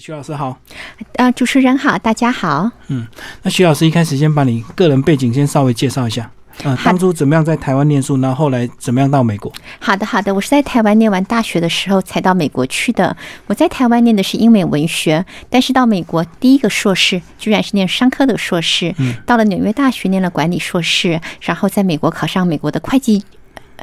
徐老师好，呃，主持人好，大家好。嗯，那徐老师一开始先把你个人背景先稍微介绍一下。呃，当初怎么样在台湾念书，然后后来怎么样到美国？好的，好的，我是在台湾念完大学的时候才到美国去的。我在台湾念的是英美文学，但是到美国第一个硕士居然是念商科的硕士。嗯，到了纽约大学念了管理硕士，然后在美国考上美国的会计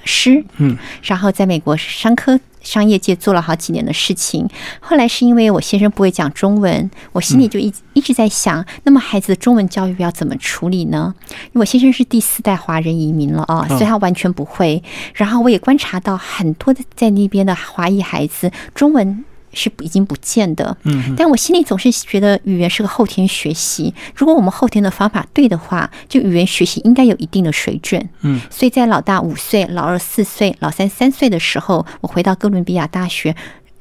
师。嗯，然后在美国商科商业界做了好几年的事情。后来是因为我先生不会讲中文，我心里就一一直在想，那么孩子的中文教育要怎么处理呢？因为我先生是第四代华人移民了啊，所以他完全不会。然后我也观察到很多的在那边的华裔孩子中文。是已经不见的，嗯，但我心里总是觉得语言是个后天学习。如果我们后天的方法对的话，就语言学习应该有一定的水准。嗯，所以在老大五岁、老二四岁、老三三岁的时候，我回到哥伦比亚大学，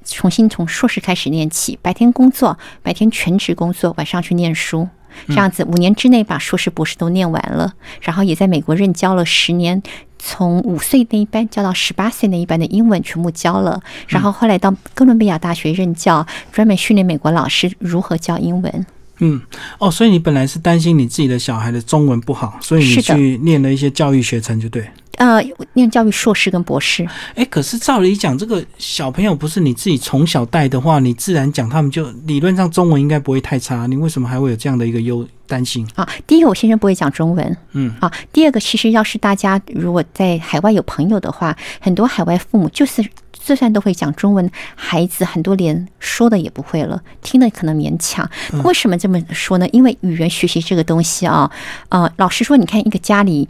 重新从硕士开始念起，白天工作，白天全职工作，晚上去念书。这样子五年之内把硕士、博士都念完了，然后也在美国任教了十年，从五岁那一班教到十八岁那一班的英文全部教了，然后后来到哥伦比亚大学任教，专门训练美国老师如何教英文。嗯，哦，所以你本来是担心你自己的小孩的中文不好，所以你是去念了一些教育学程，就对。呃，念教育硕士跟博士，哎，可是照理讲，这个小朋友不是你自己从小带的话，你自然讲，他们就理论上中文应该不会太差。你为什么还会有这样的一个忧担心？啊，第一个我先生不会讲中文，嗯啊，第二个其实要是大家如果在海外有朋友的话，很多海外父母就是就算都会讲中文，孩子很多连说的也不会了，听的可能勉强。为什么这么说呢？因为语言学习这个东西啊，呃，老实说，你看一个家里。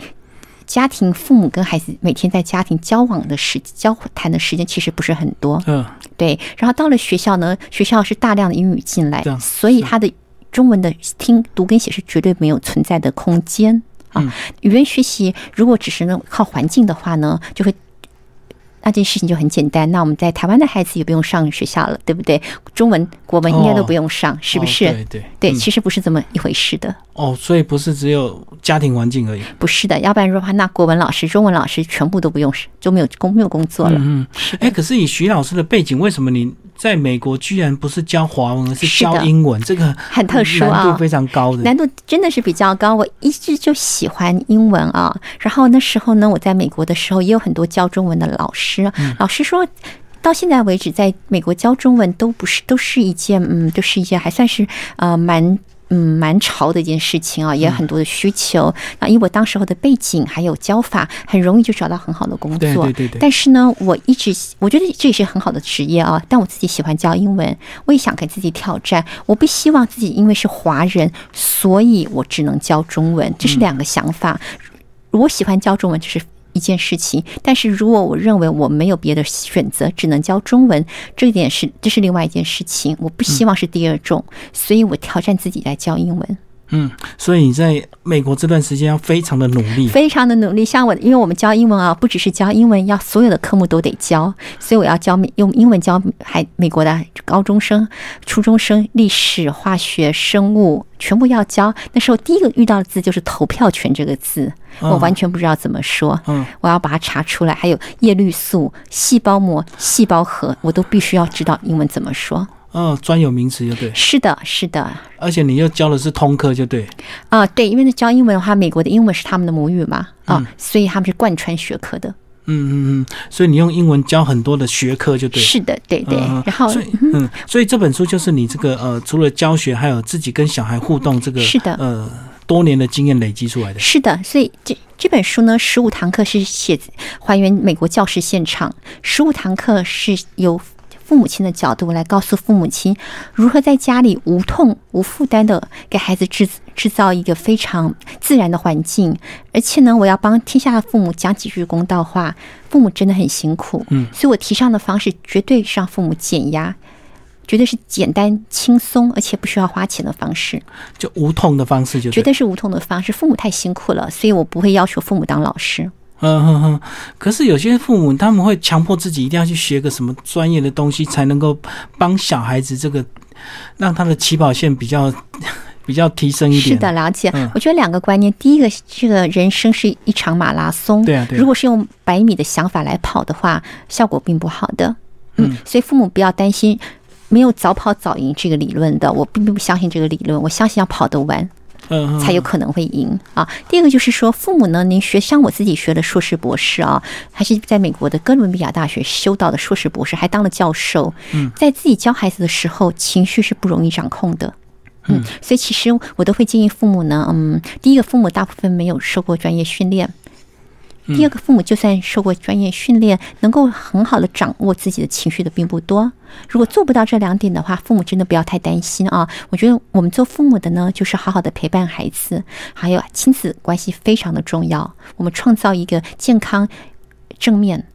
家庭父母跟孩子每天在家庭交往的时交谈的时间其实不是很多，嗯对，然后到了学校呢，学校是大量的英语进来，所以他的中文的听读跟写是绝对没有存在的空间嗯啊。语言学习如果只是能靠环境的话呢，就会。那件事情就很简单，那我们在台湾的孩子也不用上学校了，对不对？中文、国文应该都不用上，是不是？哦对对对，嗯其实不是这么一回事的，哦，所以不是只有家庭环境而已。不是的。要不然的话，那国文老师、中文老师全部都不用，就没有工没有工作了。嗯嗯，哎，可是以徐老师的背景，为什么你在美国居然不是教华文，而是教英文？这个很特殊啊难度非常高的。难度真的是比较高。我一直就喜欢英文啊，然后那时候呢，我在美国的时候也有很多教中文的老师，老师说。到现在为止，在美国教中文都不是都是一件嗯，都是一件还算是呃蛮嗯蛮潮的一件事情啊，也有很多的需求。那因为我当时候的背景还有教法，很容易就找到很好的工作。对对对对但是呢，我一直我觉得这也是很好的职业啊，但我自己喜欢教英文，我也想给自己挑战。我不希望自己因为是华人，所以我只能教中文，这是两个想法。我喜欢教中文，就是一件事情，但是如果我认为我没有别的选择，只能教中文，这一点是这是另外一件事情。我不希望是第二种，所以我挑战自己来教英文。嗯，所以你在美国这段时间要非常的努力。非常的努力。像我，因为我们教英文啊，不只是教英文，要所有的科目都得教，所以我要教用英文教还美国的高中生、初中生历史、化学、生物全部要教。那时候第一个遇到的字就是投票权这个字，我完全不知道怎么说。嗯，我要把它查出来。还有叶绿素、细胞膜、细胞核，我都必须要知道英文怎么说。嗯，专有名词就对，是的，是的，而且你又教的是通科就对。啊、对，因为教英文的话，美国的英文是他们的母语嘛，啊、所以他们是贯穿学科的。嗯嗯嗯，所以你用英文教很多的学科就对。是的，对对。嗯然后所以嗯，所以这本书就是你这个呃，除了教学，还有自己跟小孩互动这个是的呃多年的经验累积出来的。是的，所以这这本书呢，十五堂课是写还原美国教师现场，十五堂课是由父母亲的角度来告诉父母亲如何在家里无痛无负担的给孩子制制造一个非常自然的环境，而且呢，我要帮天下的父母讲几句公道话，父母真的很辛苦，嗯，所以我提倡的方式绝对是让父母减压。绝对是简单、轻松，而且不需要花钱的方式，就无痛的方式就对。绝对是无痛的方式。父母太辛苦了，所以我不会要求父母当老师。嗯哼哼，可是有些父母他们会强迫自己一定要去学个什么专业的东西，才能够帮小孩子这个让他的起跑线比较 比较提升一点。是的，，了解。嗯我觉得两个观念，第一个，这个人生是一场马拉松，对啊对啊如果是用百米的想法来跑的话，效果并不好的。嗯，所以父母不要担心。没有早跑早赢这个理论的，我并不相信这个理论，我相信要跑得完。嗯，才有可能会赢啊。第二个就是说，父母呢，您学像我自己学的硕士博士啊，还是在美国的哥伦比亚大学修到的硕士博士，还当了教授。嗯，在自己教孩子的时候，情绪是不容易掌控的。嗯，所以其实我都会建议父母呢，嗯，第一个，父母大部分没有受过专业训练。第二个，父母就算受过专业训练，能够很好的掌握自己的情绪的并不多。如果做不到这两点的话，父母真的不要太担心啊！我觉得我们做父母的呢，就是好好的陪伴孩子，还有亲子关系非常的重要。我们创造一个健康、正面、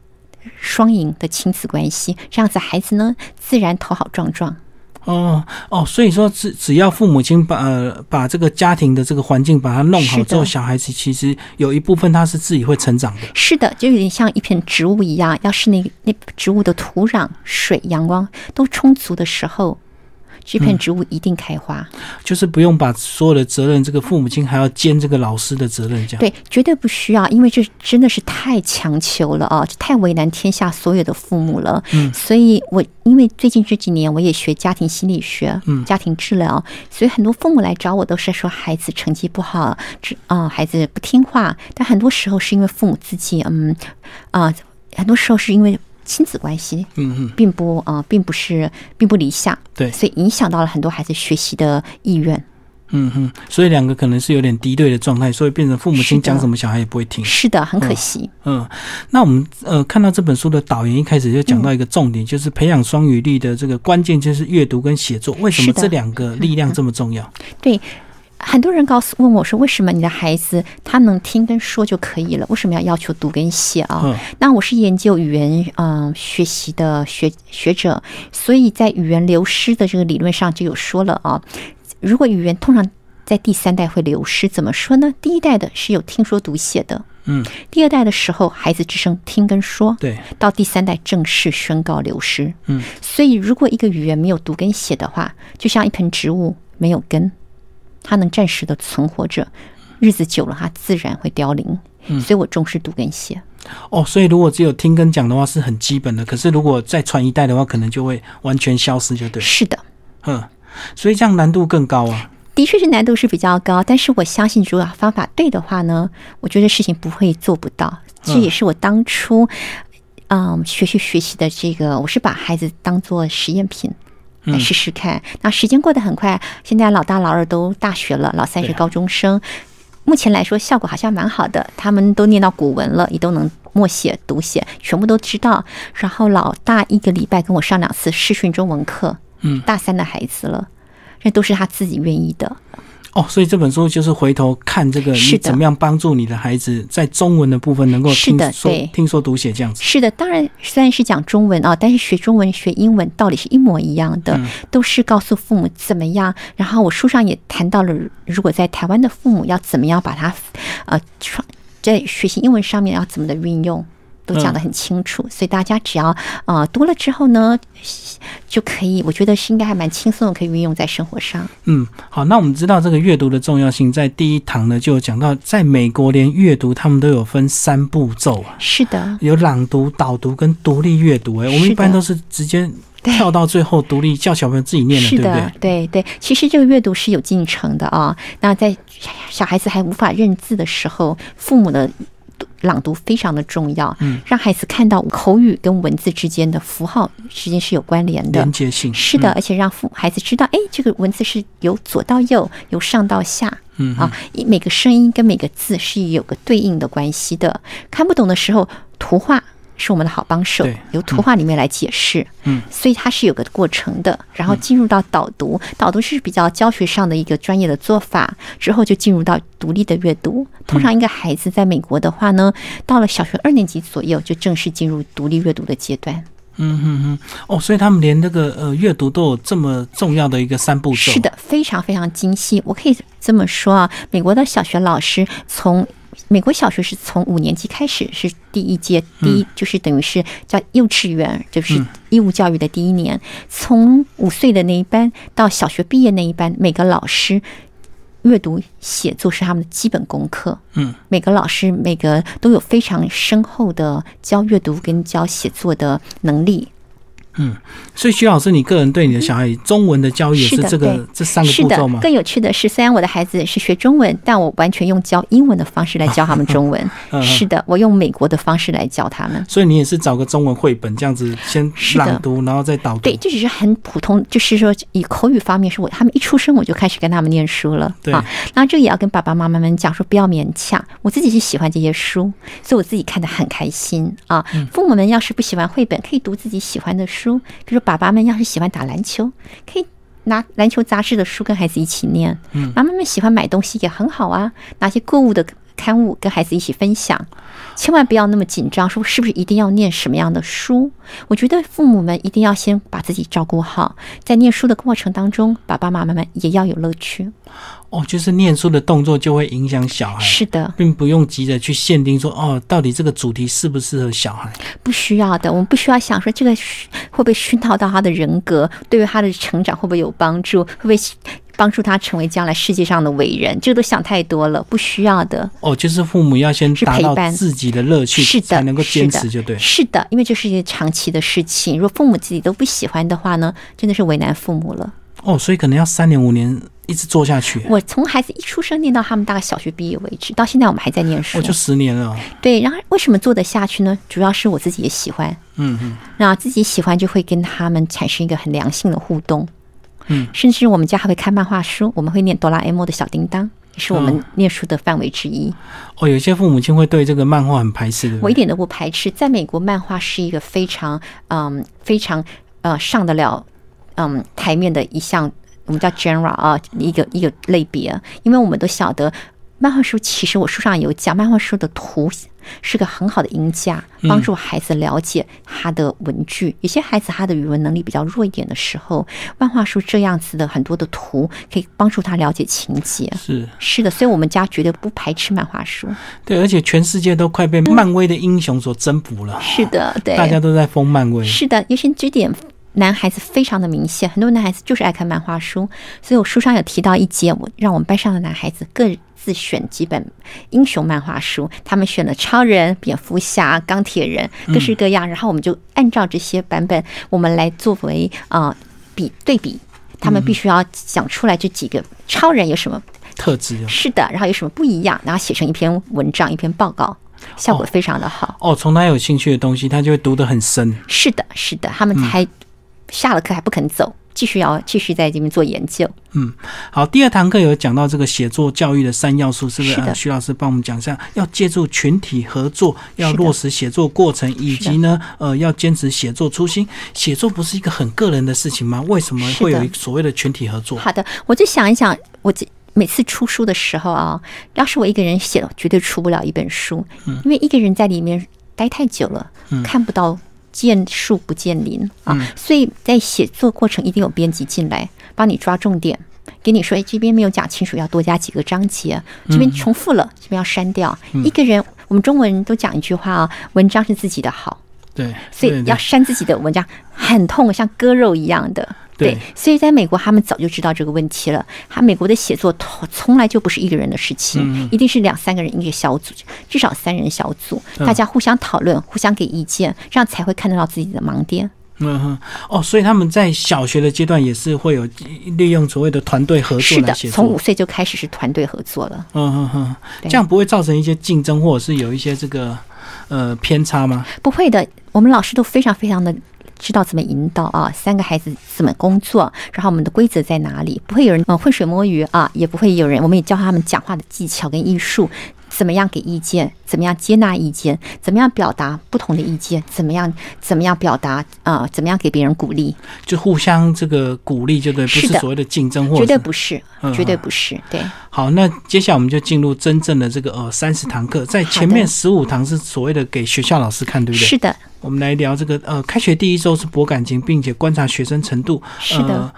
双赢的亲子关系，这样子孩子呢，自然头好壮壮。哦哦，所以说只只要父母亲把呃把这个家庭的这个环境把它弄好之后，小孩子其实有一部分他是自己会成长的。是的，就有点像一片植物一样，要是那那植物的土壤、水、阳光都充足的时候。这片植物一定开花，就是不用把所有的责任，这个父母亲还要兼这个老师的责任，这样对，绝对不需要，因为这真的是太强求了啊，这太为难天下所有的父母了。嗯，所以我因为最近这几年我也学家庭心理学，嗯，家庭治疗，所以很多父母来找我都是说孩子成绩不好，这啊孩子不听话，但很多时候是因为父母自己，嗯啊，很多时候是因为。亲子关系，嗯嗯，并不啊，并不是，并不理想，对，所以影响到了很多孩子学习的意愿。嗯哼，所以两个可能是有点敌对的状态，所以变成父母亲讲什么，小孩也不会听。是的，很可惜。嗯，那我们呃看到这本书的导言一开始就讲到一个重点，就是培养双语力的这个关键就是阅读跟写作。为什么这两个力量这么重要？对。很多人告诉问我说：“为什么你的孩子他能听跟说就可以了？为什么要要求读跟写啊？”那我是研究语言嗯学习的学学者，所以在语言流失的这个理论上就有说了啊。如果语言通常在第三代会流失，怎么说呢？第一代的是有听说读写的，嗯，第二代的时候孩子只剩听跟说，对，到第三代正式宣告流失，嗯。所以如果一个语言没有读跟写的话，就像一盆植物没有根。它能暂时的存活着，日子久了，它自然会凋零。嗯，所以我重视读跟写。哦，所以如果只有听跟讲的话是很基本的，可是如果再传一代的话，可能就会完全消失，就对。是的，嗯，所以这样难度更高啊。的确是难度是比较高，但是我相信，如果方法对的话呢，我觉得事情不会做不到。这也是我当初，嗯，学习学习的这个，我是把孩子当做实验品。来试试看。那时间过得很快，现在老大、老二都大学了，老三是高中生。目前来说，效果好像蛮好的。他们都念到古文了，也都能默写、读写，全部都知道。然后老大一个礼拜跟我上两次视训中文课。嗯，大三的孩子了，这都是他自己愿意的。哦，所以这本书就是回头看这个，你怎么样帮助你的孩子在中文的部分能够听说、听说读写这样子。是的，当然虽然是讲中文啊，但是学中文、学英文道理是一模一样的，都是告诉父母怎么样。然后我书上也谈到了，如果在台湾的父母要怎么样把它呃创在学习英文上面要怎么的运用。都讲得很清楚，所以大家只要呃读了之后呢，就可以，我觉得是应该还蛮轻松的，可以运用在生活上。嗯，好，那我们知道这个阅读的重要性，在第一堂呢就讲到，在美国连阅读他们都有分三步骤啊。是的，有朗读、导读跟独立阅读。哎，我们一般都是直接跳到最后独立，叫小朋友自己念的，对不对？对对，其实这个阅读是有进程的啊。那在小孩子还无法认字的时候，父母的。朗读非常的重要，嗯，让孩子看到口语跟文字之间的符号之间是有关联的。连接性，是的，而且让父孩子知道，哎，这个文字是由左到右，由上到下，嗯啊，每个声音跟每个字是有个对应的关系的。看不懂的时候，图画。是我们的好帮手，由图画里面来解释，嗯，所以它是有个过程的。然后进入到导读，导读是比较教学上的一个专业的做法，之后就进入到独立的阅读。通常一个孩子在美国的话呢，到了小学二年级左右，就正式进入独立阅读的阶段。嗯哼哼，哦，所以他们连那个呃阅读都有这么重要的一个三步骤，是的，非常非常精细。我可以这么说啊，美国的小学老师从。美国小学是从五年级开始是第一届，第一就是等于是叫幼稚园，就是义务教育的第一年。从五岁的那一班到小学毕业那一班，每个老师阅读写作是他们的基本功课。嗯，每个老师每个都有非常深厚的教阅读跟教写作的能力。所以徐老师，你个人对你的小孩中文的教育也是这个对这三个步骤吗？更有趣的是，虽然我的孩子是学中文，但我完全用教英文的方式来教他们中文。嗯是的，我用美国的方式来教他们。所以你也是找个中文绘本这样子先朗读，然后再导读。对，这只是很普通，就是说以口语方面，是我他们一出生我就开始跟他们念书了对啊。然后这个也要跟爸爸妈妈们讲说，不要勉强。我自己是喜欢这些书，所以我自己看的很开心啊。嗯父母们要是不喜欢绘本，可以读自己喜欢的书，比如说爸爸们要是喜欢打篮球，可以。拿篮球杂志的书跟孩子一起念，嗯，妈妈们喜欢买东西也很好啊，拿些购物的刊物跟孩子一起分享，千万不要那么紧张，说是不是一定要念什么样的书？我觉得父母们一定要先把自己照顾好，在念书的过程当中，爸爸妈妈们也要有乐趣。哦，就是念书的动作就会影响小孩，是的，并不用急着去限定说哦，到底这个主题适不适合小孩。不需要的，我们不需要想说这个会不会熏陶到他的人格，对于他的成长会不会有帮助，会不会帮助他成为将来世界上的伟人？这个都想太多了，不需要的。哦，就是父母要先是达到陪伴自己的乐趣，是的，才能够坚持，就对。是的，因为这是一件长期的事情，如果父母自己都不喜欢的话呢，真的是为难父母了。哦，所以可能要三年五年一直做下去，我从孩子一出生念到他们大概小学毕业为止，到现在我们还在念书。我，就十年了。对，然后为什么做得下去呢？主要是我自己也喜欢，嗯嗯，那自己喜欢就会跟他们产生一个很良性的互动。嗯，甚至我们家还会看漫画书，我们会念哆啦 A 梦的小叮当，也是我们念书的范围之一。哦，有些父母亲会对这个漫画很排斥的。我一点都不排斥，在美国，漫画是一个非常嗯非常呃上得了嗯台面的一项，我们叫 genre 啊，一个一个类别，因为我们都晓得。漫画书其实我书上有讲，漫画书的图是个很好的音架，帮助孩子了解他的文具。有些孩子他的语文能力比较弱一点的时候，漫画书这样子的很多的图可以帮助他了解情节。是是的，所以我们家绝对不排斥漫画书。对，而且全世界都快被漫威的英雄所征服了，是的，对，大家都在封漫威。是的，尤其这点男孩子非常的明显，很多男孩子就是爱看漫画书，所以我书上有提到一节，我让我们班上的男孩子各自选几本英雄漫画书，他们选了超人、蝙蝠侠、钢铁人，各式各样，然后我们就按照这些版本，我们来作为啊、呃比对比。他们必须要讲出来这几个超人有什么特质哦是的，然后有什么不一样，然后写成一篇文章、一篇报告，效果非常的好。哦，从他有兴趣的东西，他就会读得很深。是的，是的，他们还下了课还不肯走，继续要继续在这边做研究。嗯好，第二堂课有讲到这个写作教育的三要素，是不是？是的呃徐老师帮我们讲一下，要借助群体合作，要落实写作过程，以及呢，呃，要坚持写作初心。写作不是一个很个人的事情吗？为什么会有一所谓的群体合作？好的，我就想一想，我这每次出书的时候啊，要是我一个人写，绝对出不了一本书，因为一个人在里面待太久了，看不到。见树不见林啊，所以在写作过程一定有编辑进来帮你抓重点，给你说，哎，这边没有讲清楚，要多加几个章节，这边重复了，这边要删掉。一个人，我们中文人都讲一句话啊，文章是自己的好，对，所以要删自己的文章，很痛，像割肉一样的。对所以在美国，他们早就知道这个问题了。他美国的写作从从来就不是一个人的事情，嗯一定是两三个人一个小组，至少三人小组，嗯大家互相讨论、互相给意见，这样才会看得到自己的盲点。嗯哼，哦，所以他们在小学的阶段也是会有利用所谓的团队合是的作来写，作。从五岁就开始是团队合作了。嗯哼哼，这样不会造成一些竞争，或者是有一些这个呃偏差吗？不会的，我们老师都非常非常的知道怎么引导啊，三个孩子怎么工作，然后我们的规则在哪里，不会有人嗯浑水摸鱼啊，也不会有人，我们也教他们讲话的技巧跟艺术。怎么样给意见？怎么样接纳意见？怎么样表达不同的意见？怎么样怎么样表达啊、呃？怎么样给别人鼓励？就互相这个鼓励，就对，不是所谓的竞争，或绝者绝对不是嗯，绝对不是。对，好，那接下来我们就进入真正的这个呃三十堂课，在前面十五堂是所谓的给学校老师看，对不对？是的，我们来聊这个呃，开学第一周是博感情，并且观察学生程度。是的呃，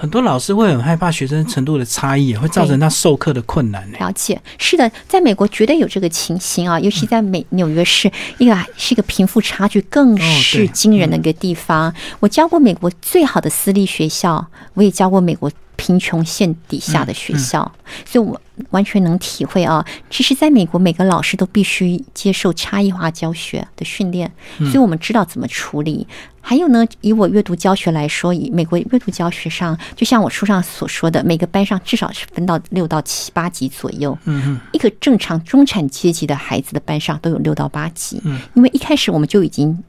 很多老师会很害怕学生程度的差异，也会造成他授课的困难。了解，是的，在美国绝对有这个情形啊，尤其在美纽约市，一个是一个贫富差距更是惊人的一个地方。我教过美国最好的私立学校，我也教过美国贫穷线底下的学校，所以我完全能体会啊。其实，在美国，每个老师都必须接受差异化教学的训练，所以我们知道怎么处理。还有呢，以我阅读教学来说，以美国阅读教学上，就像我书上所说的，每个班上至少是分到六到七八级左右。嗯嗯，一个正常中产阶级的孩子的班上都有六到八级。嗯，因为一开始我们就已经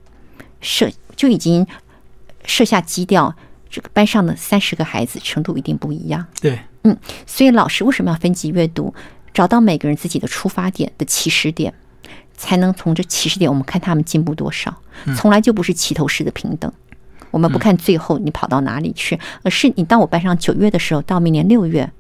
设就已经设下基调，这个班上的三十个孩子程度一定不一样。对，所以老师为什么要分级阅读？找到每个人自己的出发点的起始点，才能从这起始点，我们看他们进步多少。从来就不是齐头式的平等。我们不看最后你跑到哪里去，而是你到我班上九月的时候，到明年六月，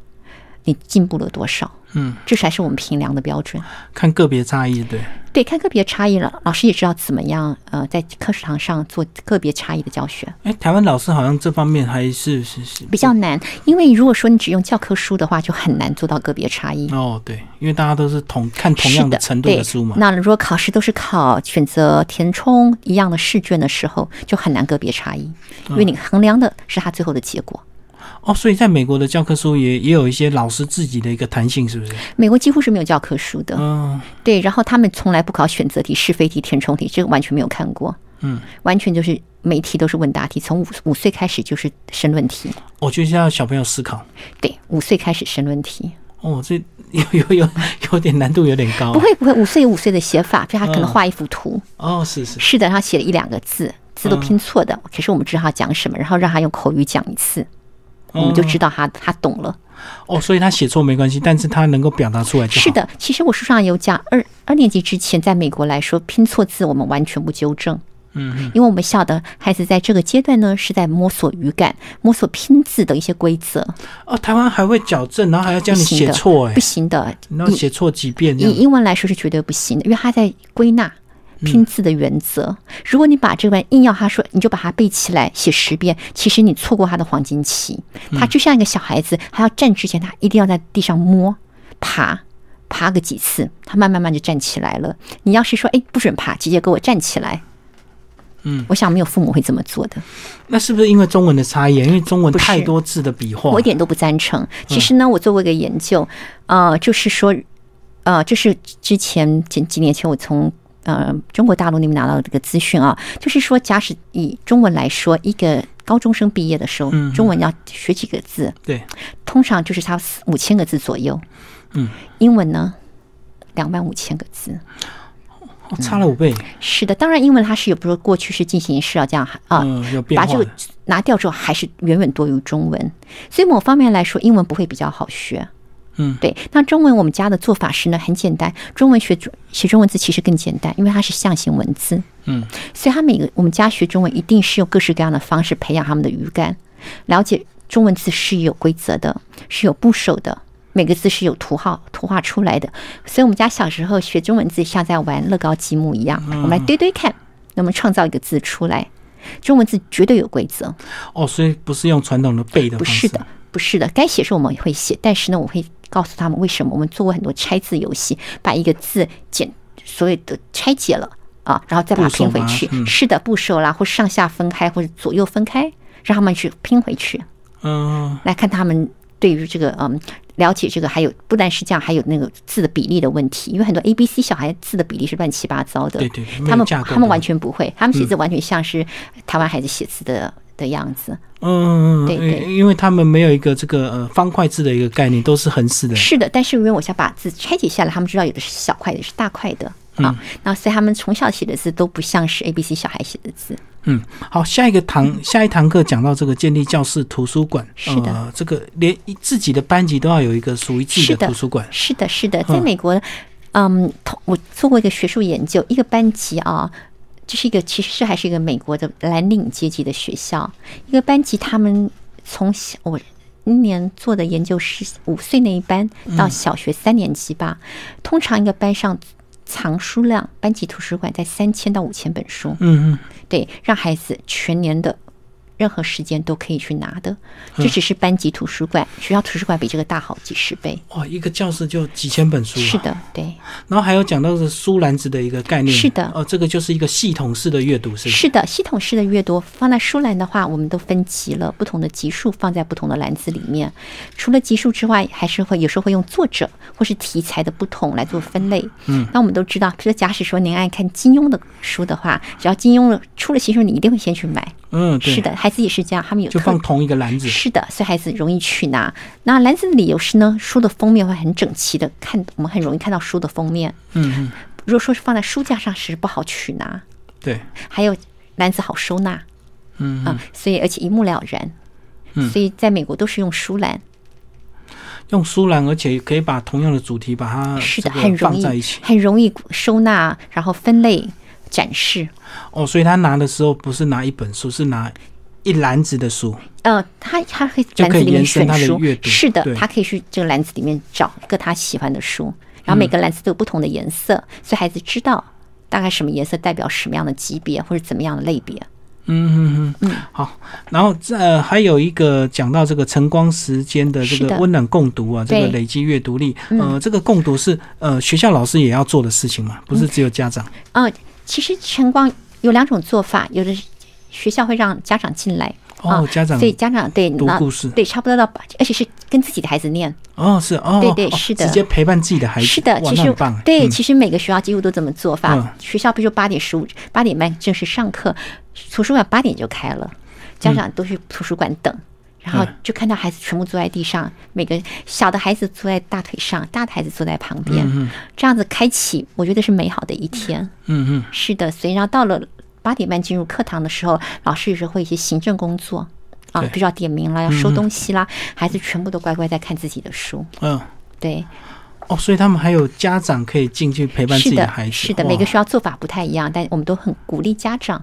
你进步了多少？嗯，这才是我们评量的标准。看个别差异，对，对，看个别差异了，老师也知道怎么样呃，在课堂上做个别差异的教学。哎，台湾老师好像这方面还是是是比较难，因为如果说你只用教科书的话，就很难做到个别差异。哦，对，因为大家都是同看同样的程度的书嘛。那如果考试都是考选择填充一样的试卷的时候，就很难个别差异，因为你衡量的是他最后的结果。哦，所以在美国的教科书也也有一些老师自己的一个弹性，是不是？美国几乎是没有教科书的，嗯。对，然后他们从来不考选择题、是非题、填充题，这个完全没有看过，嗯，完全就是每一题都是问答题，从五五岁开始就是申论题，我觉得要小朋友思考。对，五岁开始申论题，哦，这有有有有点难度，有点高。不会不会，五岁有五岁的写法，就他可能画一幅图，哦，是是，是的，他写了一两个字，字都拼错的，可是我们知道他讲什么，然后让他用口语讲一次，我们就知道他他懂了。哦，所以他写错没关系，但是他能够表达出来就好。是，的，其实我书上有讲，二二年级之前，在美国来说，拼错字我们完全不纠正。嗯嗯，因为我们晓得孩子在这个阶段呢，是在摸索语感、摸索拼字的一些规则，哦，台湾还会矫正，然后还要教你写错，哎不，行的。你要写错几遍。以英文来说是绝对不行的，因为他在归纳拼字的原则。如果你把这个硬要他说，你就把它背起来写十遍，其实你错过他的黄金期。他就像一个小孩子，他要站之前，他一定要在地上摸爬。爬个几次，他慢慢慢就站起来了。你要是说，哎，不准爬，直接给我站起来，嗯，我想没有父母会这么做的。那是不是因为中文的差异？因为中文太多字的笔画我一。点都不赞成。其实呢，我做过一个研究，呃，就是说，呃，就是之前几几年前我从呃中国大陆那边拿到的这个资讯啊，就是说，假使以中文来说，一个高中生毕业的时候，嗯中文要学几个字，对，通常就是差五千个字左右。嗯，英文呢，两万五千个字。哦差了五倍。是的，当然英文它是有，比如说过去式进行式啊，这样啊。把这个拿掉之后，还是远远多于中文。所以某方面来说，英文不会比较好学。嗯，对。那中文我们家的做法是呢，很简单。中文学中写中文字其实更简单，因为它是象形文字。嗯，所以他每个我们家学中文一定是用各式各样的方式培养他们的语感，了解中文字是有规则的，是有部首的。每个字是有图号图画出来的，所以我们家小时候学中文字像在玩乐高积木一样，我们来堆堆看，能不能创造一个字出来。中文字绝对有规则，哦，所以不是用传统的背的。不是的，不是的，该写时候我们会写，但是呢，我会告诉他们为什么。我们做过很多拆字游戏，把一个字简所有的拆解了啊，然后再把它拼回去。是的，部首啦，或上下分开，或者左右分开，让他们去拼回去，嗯，来看他们对于这个嗯。了解这个，还有不但是这样，还有那个字的比例的问题，因为很多 A、B、C 小孩字的比例是乱七八糟的。对对，他们他们完全不会，他们写字完全像是台湾孩子写字的的样子。嗯，对对因因为他们没有一个这个呃方块字的一个概念，都是横式的。是的，但是因为我想把字拆解下来，他们知道有的是小块的，有的是大块的啊。那所以他们从小写的字都不像是 A、B、C 小孩写的字。嗯，好，下一个堂下一堂课讲到这个建立教室图书馆，是的呃，这个连自己的班级都要有一个属于自己的的图书馆。是的，是的，在美国，嗯，同我做过一个学术研究，一个班级啊。这是一个，其实这还是一个美国的蓝领阶级的学校。一个班级，他们从小我今年做的研究是五岁那一班到小学三年级吧。通常一个班上藏书量，班级图书馆在三千到五千本书。嗯嗯，对，让孩子全年的任何时间都可以去拿的。这只是班级图书馆，学校图书馆比这个大好几十倍。哇，一个教室就几千本书、啊。是。的，对，然后还有讲到是书篮子的一个概念。是的哦，这个就是一个系统式的阅读，是不是？的，系统式的阅读放在书篮的话，我们都分级了，不同的级数放在不同的篮子里面。除了级数之外，还是会有时候会用作者或是题材的不同来做分类。嗯，那我们都知道，比如假使说您爱看金庸的书的话，只要金庸的出了新书，你一定会先去买。嗯，是的，孩子也是这样，他们有就放同一个篮子。是的，所以孩子容易去拿。那篮子的理由是呢，书的封面会很整齐的看，我们很容易看到书的封面。嗯嗯，如果说是放在书架上，是不好取拿。对。还有篮子好收纳嗯啊，所以而且一目了然。嗯所以在美国都是用书篮，用书篮，而且可以把同样的主题把它是的，很容易。很容易收纳，然后分类展示。哦，所以他拿的时候不是拿一本书，是拿一篮子的书。呃，他他可以就可以篮子里面延伸他的选书阅，读是的，他可以去这个篮子里面找一个他喜欢的书，然后每个篮子都有不同的颜色，所以孩子知道大概什么颜色代表什么样的级别或者怎么样的类别。嗯嗯嗯，好。然后这、呃、还有一个讲到这个晨光时间的这个温暖共读啊，这个累积阅读力，嗯呃，这个共读是呃学校老师也要做的事情嘛，不是只有家长。嗯、其实晨光有两种做法，有的学校会让家长进来。哦，家长所以家长对那读故事对差不多到八，而且是跟自己的孩子念。哦是哦，哦对对是的直接陪伴自己的孩子，是的，其实。对，嗯其实每个学校几乎都这么做法。嗯学校比如说八点十五、八点半正式上课，图书馆八点就开了，家长都去图书馆等。然后嗯就看到孩子全部坐在地上，每个小的孩子坐在大腿上，大的孩子坐在旁边，嗯这样子开启，我觉得是美好的一天。嗯嗯是的，所以然后到了八点半进入课堂的时候，老师有时候会一些行政工作啊，对比如要点名啦，要收东西啦，孩子全部都乖乖在看自己的书。嗯。对，哦，所以他们还有家长可以进去陪伴自己的孩子，是的，哇每个学校做法不太一样，但我们都很鼓励家长。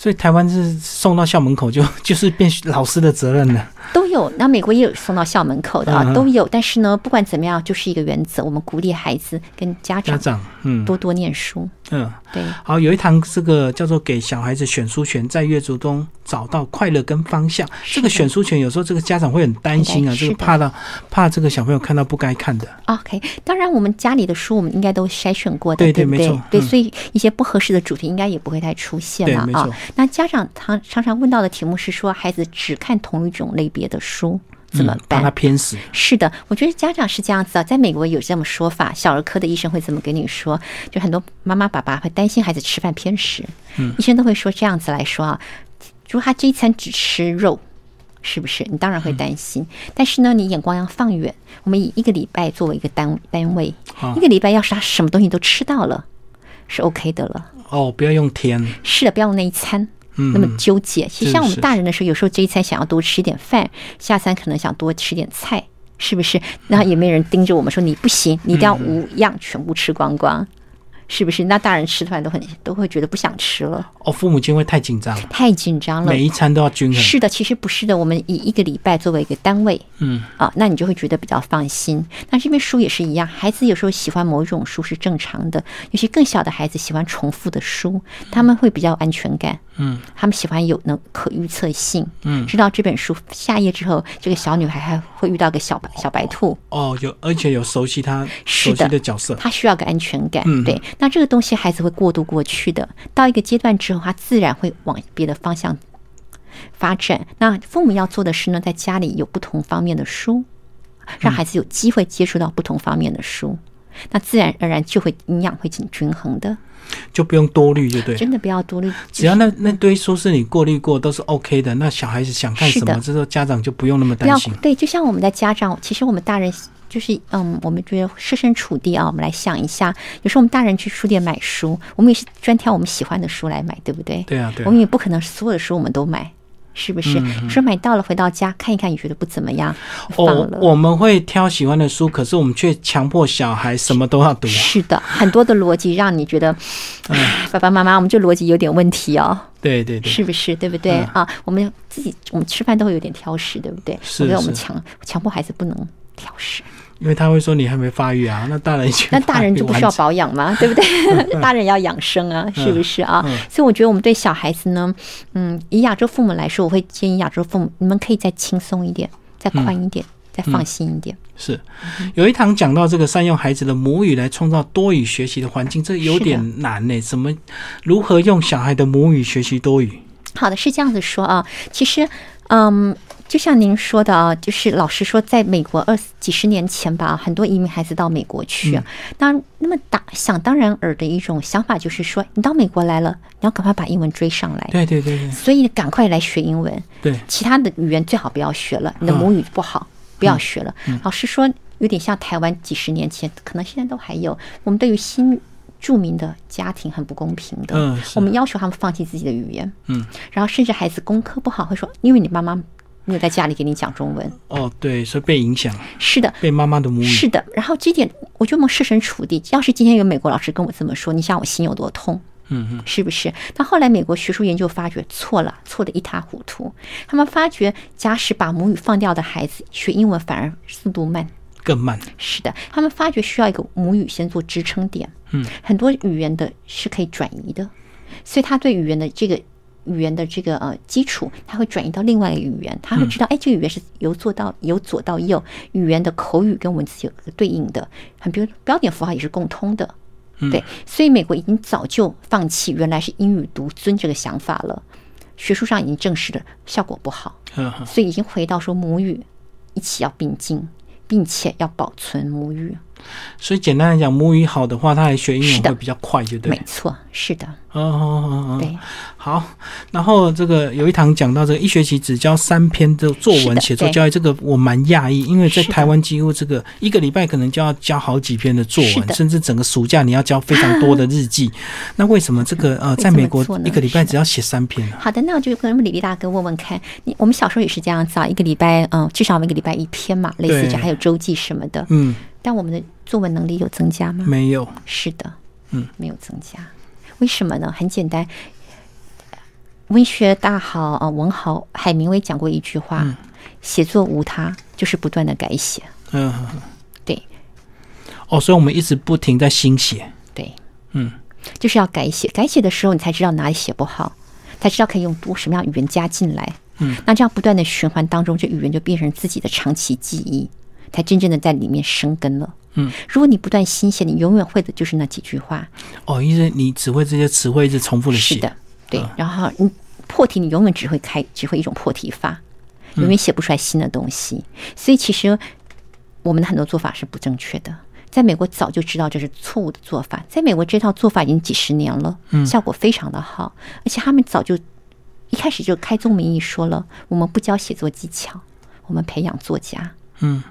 所以台湾是送到校门口 就就是变老师的责任了。都有，那美国也有送到校门口的啊，都有。但是呢，不管怎么样，就是一个原则，我们鼓励孩子跟家长家长，嗯多多念书。嗯，对，好，有一堂这个叫做给小孩子选书权，在阅读中找到快乐跟方向。这个选书权有时候这个家长会很担心啊，就是的这个怕到怕这个小朋友看到不该看的。OK，当然我们家里的书我们应该都筛选过的，对对不对没错？对，嗯所以一些不合适的主题应该也不会太出现了啊。那家长常常常问到的题目是说，孩子只看同一种类别的书怎么嗯他办？偏食。是的，我觉得家长是这样子啊，在美国有这么说法，小儿科的医生会这么跟你说，就很多妈妈爸爸会担心孩子吃饭偏食，嗯医生都会说这样子来说啊，如果他这一餐只吃肉。是不是？你当然会担心，但是呢，你眼光要放远。我们以一个礼拜作为一个单单位，好一个礼拜要是他什么东西都吃到了，是 OK 的了。哦，不要用天，是的，不要用那一餐嗯，那么纠结。其实像我们大人的时候，有时候这一餐想要多吃点饭，下餐可能想多吃点菜，是不是？然后也没人盯着我们说你不行，你一定要五样全部吃光光，是不是？那大人吃饭都很都会觉得不想吃了，哦，父母亲会太紧张，太紧张了每。一餐都要均衡。是的，其实不是的。我们以一个礼拜作为一个单位嗯，啊，那你就会觉得比较放心。那这边书也是一样，孩子有时候喜欢某一种书是正常的，有些更小的孩子喜欢重复的书，他们会比较有安全感。嗯，他们喜欢有那可预测性。嗯知道这本书下页之后，这个小女孩还会遇到个小白小白兔，哦，有而且有熟悉他熟悉的角色。她需要个安全感。嗯对，那这个东西孩子会过渡过去的，到一个阶段之后，他自然会往别的方向发展。那父母要做的是呢，在家里有不同方面的书，让孩子有机会接触到不同方面的书。那自然而然就会营养会挺均衡的，就不用多虑，就对。真的不要多虑。只要那那堆书是你过滤过都是 OK 的，那小孩子想看什么，这时候家长就不用那么担心。对，就像我们的家长，其实我们大人就是嗯，我们觉得设身处地啊，我们来想一下，有时候我们大人去书店买书，我们也是专挑我们喜欢的书来买，对不对？对啊，对啊我们也不可能所有的书我们都买。是不是？嗯说买到了，回到家看一看，你觉得不怎么样，放哦。，我们会挑喜欢的书，可是我们却强迫小孩什么都要读啊。是的，很多的逻辑让你觉得，嗯爸爸妈妈，我们这逻辑有点问题哦，对对对，是不是？对不对、嗯啊？我们自己我们吃饭都会有点挑食，对不对？是我觉得我们强强迫孩子不能调试。因为他会说你还没发育啊，那大人 那大人就不需要保养吗？对不对？大人要养生啊，是不是啊？所以我觉得我们对小孩子呢，嗯，以亚洲父母来说，我会建议亚洲父母，你们可以再轻松一点，再宽一点，再放心一点。是有一堂讲到这个善用孩子的母语来创造多语学习的环境，这有点难呢。怎么如何用小孩的母语学习多语？好的，是这样子说啊，其实，嗯。就像您说的啊，就是老实说，在美国二十几十年前吧，很多移民孩子到美国去，那那么打想当然尔的一种想法就是说，你到美国来了，你要赶快把英文追上来。对对对对。所以赶快来学英文。对。其他的语言最好不要学了，你的母语不好，不要学了。老实说，有点像台湾几十年前，可能现在都还有。我们对于新著名的家庭很不公平的。嗯。我们要求他们放弃自己的语言。嗯。然后甚至孩子功课不好，会说，因为你妈妈。没有在家里给你讲中文哦，对，所以被影响。是的，被妈妈的母语。是的，然后这点，我觉得我们设身处地，要是今天有美国老师跟我这么说，你想我心有多痛？嗯嗯，是不是？但后来美国学术研究发觉错了，错得一塌糊涂。他们发觉，假使把母语放掉的孩子学英文反而速度慢，更慢。是的，他们发觉需要一个母语先做支撑点。嗯，很多语言的是可以转移的，所以他对语言的这个。语言的这个呃基础，它会转移到另外一个语言，他会知道，哎，这个语言是由左到由左到右，语言的口语跟文字有个对应的，很比如标点符号也是共通的，对，所以美国已经早就放弃原来是英语独尊这个想法了，学术上已经证实了效果不好，所以已经回到说母语一起要并进，并且要保存母语。所以简单来讲，母语好的话，他来学英语会比较快，就对。没错，是的。哦哦哦对。好，然后这个有一堂讲到这个一学期只教三篇的作文写作教育，这个我蛮讶异，因为在台湾几乎这个一个礼拜可能就要教好几篇的作文，甚至整个暑假你要教非常多的日记。那为什么这个呃，在美国一个礼拜只要写三篇呢？好的，那我就跟李丽大哥问问看，你我们小时候也是这样子啊，一个礼拜嗯，至少每个礼拜一篇嘛，类似这样，还有周记什么的，嗯。但我们的作文能力有增加吗？没有。是的，嗯，没有增加。为什么呢？很简单，文学大好啊，文豪海明威讲过一句话：写作无他，就是不断的改写。嗯，对。哦，所以我们一直不停在新写。对，嗯，就是要改写。改写的时候，你才知道哪里写不好，才知道可以用多什么样语言加进来。嗯，那这样不断的循环当中，这语言就变成自己的长期记忆。才真正的在里面生根了。嗯，如果你不断新鲜，你永远会的就是那几句话。哦，因为你只会这些词汇一直重复的写。是的，对。然后你破题，你永远只会开，只会一种破题法，永远写不出来新的东西。所以其实我们的很多做法是不正确的。在美国早就知道这是错误的做法。在美国这套做法已经几十年了，嗯，效果非常的好。而且他们早就一开始就开宗明义说了，我们不教写作技巧，我们培养作家。嗯。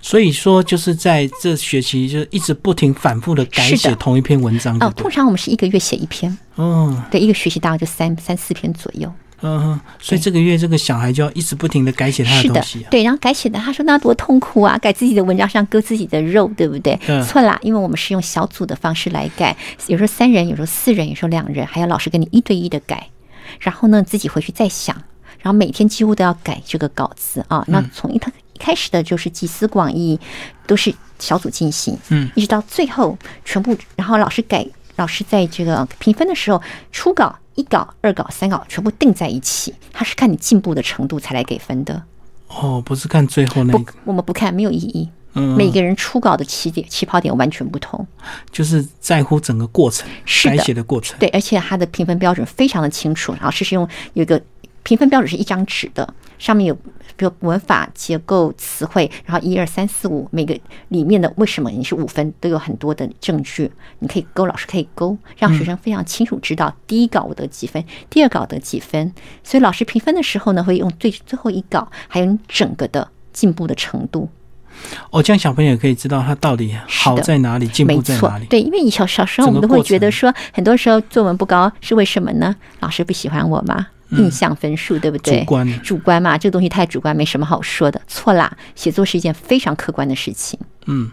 所以说，就是在这学期就一直不停反复的改写同一篇文章。哦，通常我们是一个月写一篇。哦，对，一个学期大概就三三四篇左右。嗯，所以这个月这个小孩就要一直不停的改写他的东西。对，然后改写的，他说那多痛苦啊！改自己的文章上割自己的肉，对不对？错啦，因为我们是用小组的方式来改，有时候三人，有时候四人，有时候两人，还要老师跟你一对一的改。然后呢，自己回去再想，然后每天几乎都要改这个稿子啊。那从一他。开始的就是集思广益，都是小组进行，嗯，一直到最后全部，然后老师改，老师在这个评分的时候，初稿、一稿、二稿、三稿全部定在一起，他是看你进步的程度才来给分的。哦，不是看最后那个，我们不看，没有意义。嗯，每个人初稿的起点、起跑点完全不同，就是在乎整个过程，改写的过程。对，而且他的评分标准非常的清楚，然后是用有一个。评分标准是一张纸的，上面有比如文法、结构、词汇，然后一二三四五，每个里面的为什么你是五分，都有很多的证据，你可以勾，老师可以勾，让学生非常清楚知道第一稿我得几分，第二稿得几分。所以老师评分的时候呢，会用最最后一稿，还有你整个的进步的程度。哦，这样小朋友可以知道他到底好在哪里，进步在哪里。对，因为小小时候我们都会觉得说，很多时候作文不高是为什么呢？老师不喜欢我吗？印象分数对不对？主观，主观嘛，这个东西太主观，没什么好说的。错啦，写作是一件非常客观的事情。嗯，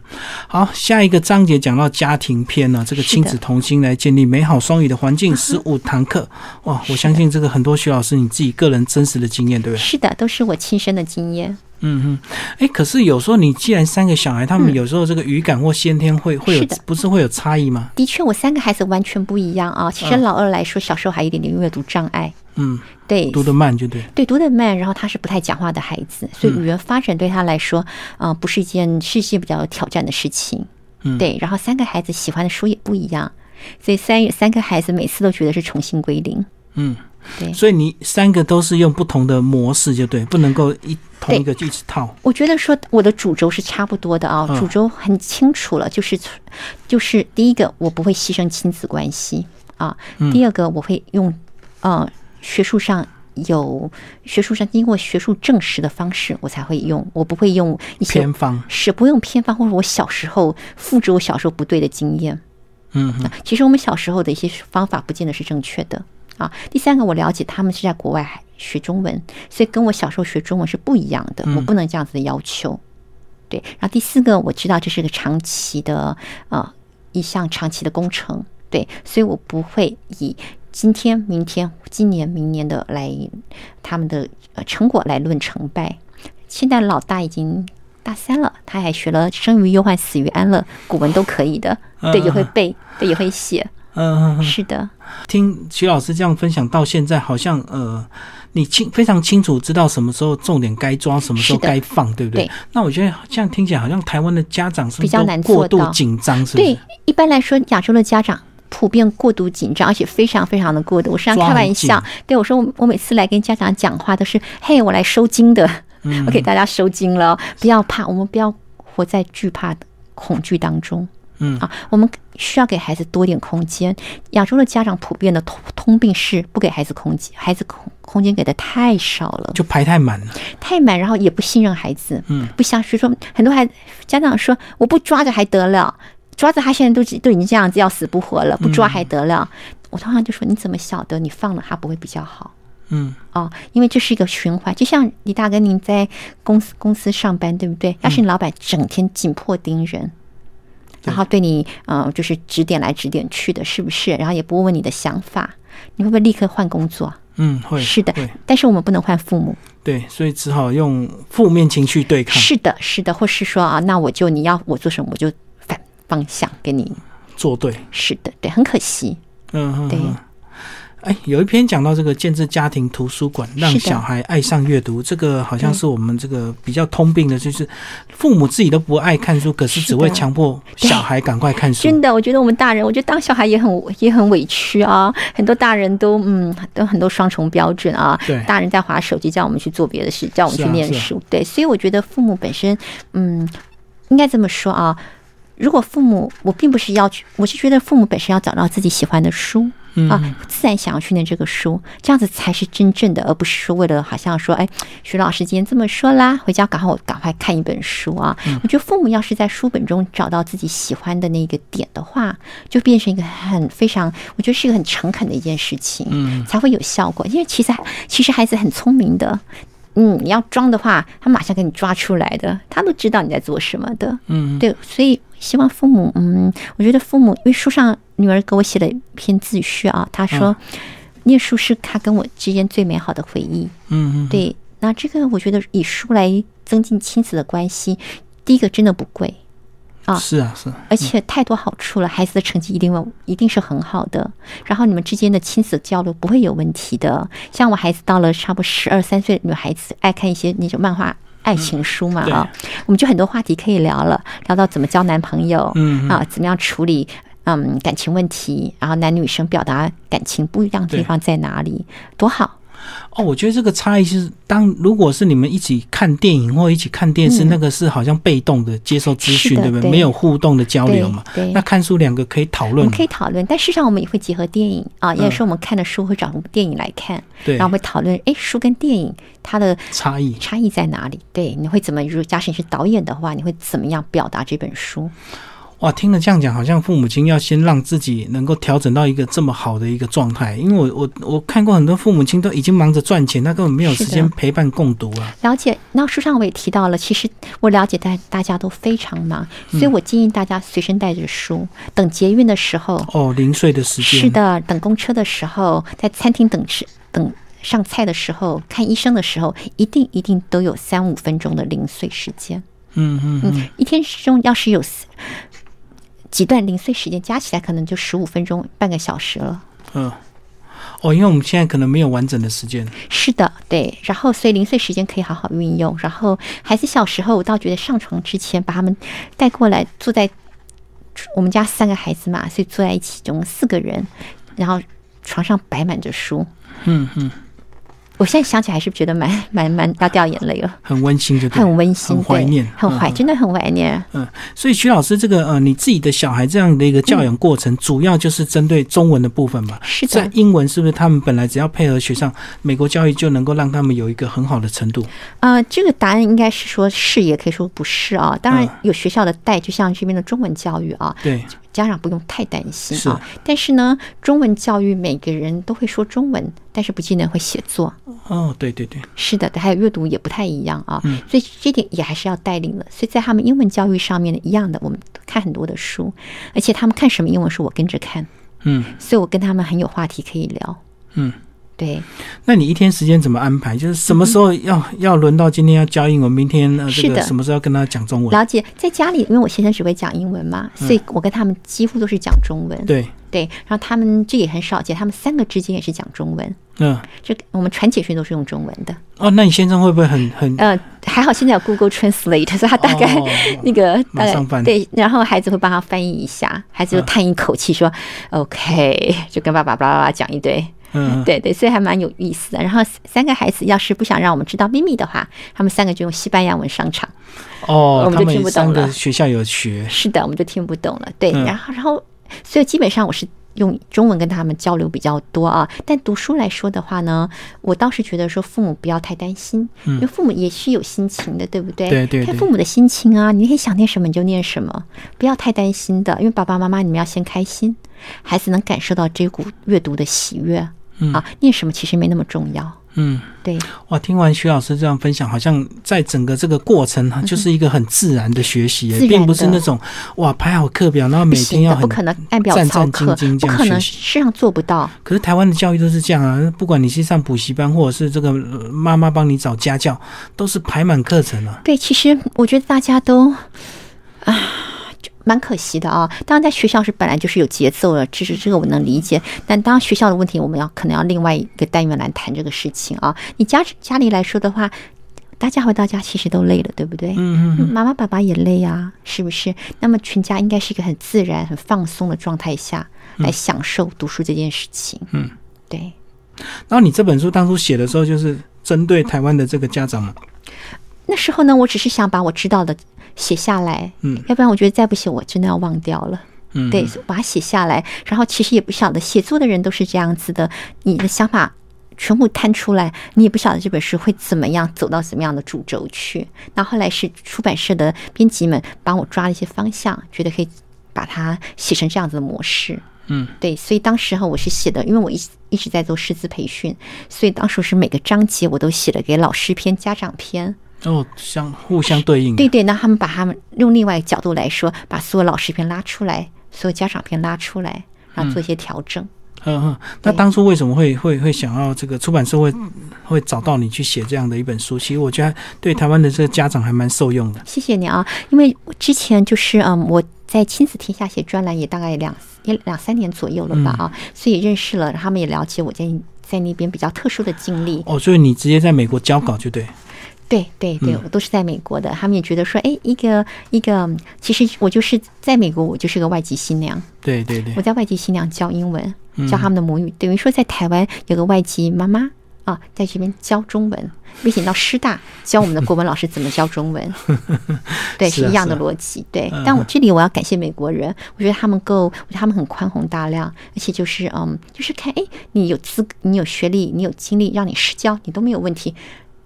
好，下一个章节讲到家庭篇呢，这个亲子同心来建立美好双语的环境，十五堂课。哇，我相信这个很多徐老师你自己个人真实的经验，对不对？是的，都是我亲身的经验。嗯嗯，哎，可是有时候你既然三个小孩，他们有时候这个语感或先天会会有，不是会有差异吗？的确，我三个孩子完全不一样啊。其实老二来说，小时候还有一点点阅读障碍。嗯，对，读得慢就对。对，读得慢，然后他是不太讲话的孩子，所以语言发展对他来说，啊，不是一件是一件比较有挑战的事情。嗯，对。然后三个孩子喜欢的书也不一样，所以三三个孩子每次都觉得是重新归零。嗯。对，所以你三个都是用不同的模式，就对，不能够一同一个一直套。我觉得说我的主轴是差不多的啊，主轴很清楚了，就是就是第一个，我不会牺牲亲子关系啊；第二个，我会用呃学术上有学术上经过学术证实的方式，我才会用，我不会用一些偏方，是不用偏方，或者我小时候复制我小时候不对的经验。嗯，其实我们小时候的一些方法不见得是正确的。啊，第三个我了解他们是在国外学中文，所以跟我小时候学中文是不一样的，我不能这样子的要求。对，然后第四个我知道这是个长期的呃一项长期的工程，对，所以我不会以今天、明天、今年、明年的来他们的呃成果来论成败。现在老大已经大三了，他还学了“生于忧患，死于安乐”古文都可以的，对，也会背，对，也会写。嗯，是的。听徐老师这样分享到现在，好像呃，你清非常清楚知道什么时候重点该抓，什么时候该放，对不对？那我觉得这样听起来，好像台湾的家长是比较难过度紧张，是不是？对，一般来说，亚洲的家长普遍过度紧张，而且非常非常的过度。我时常开玩笑，对我说，我我每次来跟家长讲话都是，嘿，我来收金的，我给大家收金了，不要怕，我们不要活在惧怕的恐惧当中。嗯啊，我们需要给孩子多点空间。亚洲的家长普遍的通通病是不给孩子空间，孩子空空间给的太少了，就排太满了，太满，然后也不信任孩子，嗯，不相信。说很多孩子家长说，我不抓着还得了，抓着他现在都都已经这样子要死不活了，不抓还得了？我通常就说，你怎么晓得你放了他不会比较好？嗯，哦，因为这是一个循环，就像李大哥您在公司公司上班，对不对？要是你老板整天紧迫盯人。然后对你，嗯，就是指点来指点去的，是不是？然后也不问问你的想法，你会不会立刻换工作？嗯，会。是的，但是我们不能换父母。对，所以只好用负面情绪对抗。是的，是的，或是说啊，那我就你要我做什么，我就反方向跟你做对。是的，对，很可惜。嗯，对。哎，有一篇讲到这个建制家庭图书馆，让小孩爱上阅读，这个好像是我们这个比较通病的，就是父母自己都不爱看书，可是只会强迫小孩赶快看书。真的，我觉得我们大人，我觉得当小孩也很也很委屈啊。很多大人都嗯，都很多双重标准啊。对，大人在划手机，叫我们去做别的事，叫我们去念书。对，所以我觉得父母本身，嗯，应该这么说啊。如果父母，我并不是要求，我是觉得父母本身要找到自己喜欢的书。啊，自然想要去念这个书，这样子才是真正的，而不是说为了好像说，哎，徐老师今天这么说啦，回家赶快我赶快看一本书啊。我觉得父母要是在书本中找到自己喜欢的那个点的话，就变成一个很非常，我觉得是一个很诚恳的一件事情，嗯，才会有效果。因为其实其实孩子很聪明的。嗯，你要装的话，他马上给你抓出来的，他都知道你在做什么的。嗯，对，所以希望父母，嗯，我觉得父母，因为书上女儿给我写了一篇自序啊，她说，念书是她跟我之间最美好的回忆。嗯嗯，对，那这个我觉得以书来增进亲子的关系，第一个真的不贵。啊，是啊，是啊，而且太多好处了，孩子的成绩一定一定是很好的，然后你们之间的亲子交流不会有问题的。像我孩子到了差不多十二三岁，女孩子爱看一些那种漫画爱情书嘛啊，我们就很多话题可以聊了，聊到怎么交男朋友，嗯。啊，怎么样处理嗯感情问题，然后男女生表达感情不一样的地方在哪里，多好。哦，我觉得这个差异是，当如果是你们一起看电影或一起看电视，那个是好像被动的接受资讯，对不对？没有互动的交流嘛。对。那看书两个可以讨论，可以讨论。但事实上，我们也会结合电影啊，也是我们看的书会找电影来看，对，然后会讨论，哎，书跟电影它的差异差异在哪里？对，你会怎么？如果假设你是导演的话，你会怎么样表达这本书？哇，听了这样讲，好像父母亲要先让自己能够调整到一个这么好的一个状态。因为我我我看过很多父母亲都已经忙着赚钱，他根本没有时间陪伴共读啊。了解，那书上我也提到了，其实我了解大大家都非常忙，所以我建议大家随身带着书，等捷运的时候哦，零碎的时间是的，等公车的时候，在餐厅等吃等上菜的时候、看医生的时候，一定一定都有三五分钟的零碎时间。嗯嗯嗯，一天之中要是有几段零碎时间，加起来可能就十五分钟、半个小时了。嗯。哦，因为我们现在可能没有完整的时间。是的，对。然后，所以零碎时间可以好好运用。然后，孩子小时候，我倒觉得上床之前把他们带过来，坐在我们家三个孩子嘛，所以坐在一起，总共四个人，然后床上摆满着书。嗯嗯。我现在想起来还是觉得蛮 蛮蛮要掉眼泪了，很温馨，就很温馨，很怀念，很怀，真的很怀念。嗯，所以徐老师，这个呃，你自己的小孩这样的一个教养过程，主要就是针对中文的部分吧？是的。在英文是不是他们本来只要配合学上美国教育，就能够让他们有一个很好的程度？呃，这个答案应该是说是，也可以说不是啊。当然有学校的带，就像这边的中文教育啊。对。家长不用太担心啊，但是呢，中文教育每个人都会说中文，但是不见得会写作。哦，对对对，是的，还有阅读也不太一样啊，嗯，所以这点也还是要带领的。所以在他们英文教育上面一样的，我们看很多的书，而且他们看什么英文书，我跟着看，嗯，所以我跟他们很有话题可以聊，嗯。对，那你一天时间怎么安排？就是什么时候要要轮到今天要教英文，明天呃这个什么时候要跟他讲中文？了解，在家里，因为我先生只会讲英文嘛，所以我跟他们几乎都是讲中文。对对，然后他们这也很少见，他们三个之间也是讲中文。嗯，就我们传简讯都是用中文的。哦，那你先生会不会很很？呃，还好现在有 Google Translate，所以他大概 那个马上翻。对，然后孩子会帮他翻译一下，孩子就叹一口气说：“OK。”就跟爸爸巴拉巴拉讲一堆。嗯，对对，所以还蛮有意思的。然后三个孩子要是不想让我们知道秘密的话，他们三个就用西班牙文上场。哦，我们就听不懂了。学校有学，是的，我们就听不懂了。对，然后然后，所以基本上我是用中文跟他们交流比较多啊。但读书来说的话呢，我倒是觉得说父母不要太担心，因为父母也是有心情的，对不对？对对。看父母的心情啊，你可以想念什么你就念什么，不要太担心的。因为爸爸妈妈你们要先开心，孩子能感受到这股阅读的喜悦。啊，念什么其实没那么重要。嗯，对。哇，听完徐老师这样分享，好像在整个这个过程哈，就是一个很自然的学习，并不是那种哇排好课表，然后每天要很不可能按表操课，不可能，实际上做不到。可是台湾的教育都是这样啊，不管你是上补习班，或者是这个妈妈帮你找家教，都是排满课程了。对，其实我觉得大家都啊。蛮可惜的啊！当然，在学校是本来就是有节奏了，这是这个我能理解。但当学校的问题，我们要可能要另外一个单元来谈这个事情啊。你家家里来说的话，大家回到家其实都累了，对不对？嗯嗯。妈妈爸爸也累啊，是不是？那么全家应该是一个很自然、很放松的状态下来享受读书这件事情。嗯，对。然后你这本书当初写的时候，就是针对台湾的这个家长嘛？那时候呢，我只是想把我知道的。写下来，嗯，要不然我觉得再不写，我真的要忘掉了。嗯，对，把它写下来，然后其实也不晓得，写作的人都是这样子的，你的想法全部摊出来，你也不晓得这本书会怎么样走到怎么样的主轴去。那后来是出版社的编辑们帮我抓了一些方向，觉得可以把它写成这样子的模式。嗯，对，所以当时哈我是写的，因为我一一直在做师资培训，所以当时是每个章节我都写了给老师篇、家长篇。哦，相互相对应。对对，那他们把他们用另外一个角度来说，把所有老师片拉出来，所有家长片拉出来，然后做一些调整。嗯嗯，那当初为什么会会会想要这个出版社会会找到你去写这样的一本书？其实我觉得对台湾的这个家长还蛮受用的。谢谢你啊，因为之前就是嗯，我在亲子天下写专栏也大概两也两三年左右了吧啊，所以认识了他们，也了解我在在那边比较特殊的经历。哦，所以你直接在美国交稿就对。对对对，我都是在美国的，他们也觉得说，哎，一个一个，其实我就是在美国，我就是个外籍新娘。对对对，我在外籍新娘教英文，教他们的母语，等于说在台湾有个外籍妈妈啊，在这边教中文，没想到师大教我们的国文老师怎么教中文。对，是一样的逻辑。对，但我这里我要感谢美国人，我觉得他们够，我觉得他们很宽宏大量，而且就是嗯，就是看，哎，你有资，你有学历，你有经历，让你施教，你都没有问题，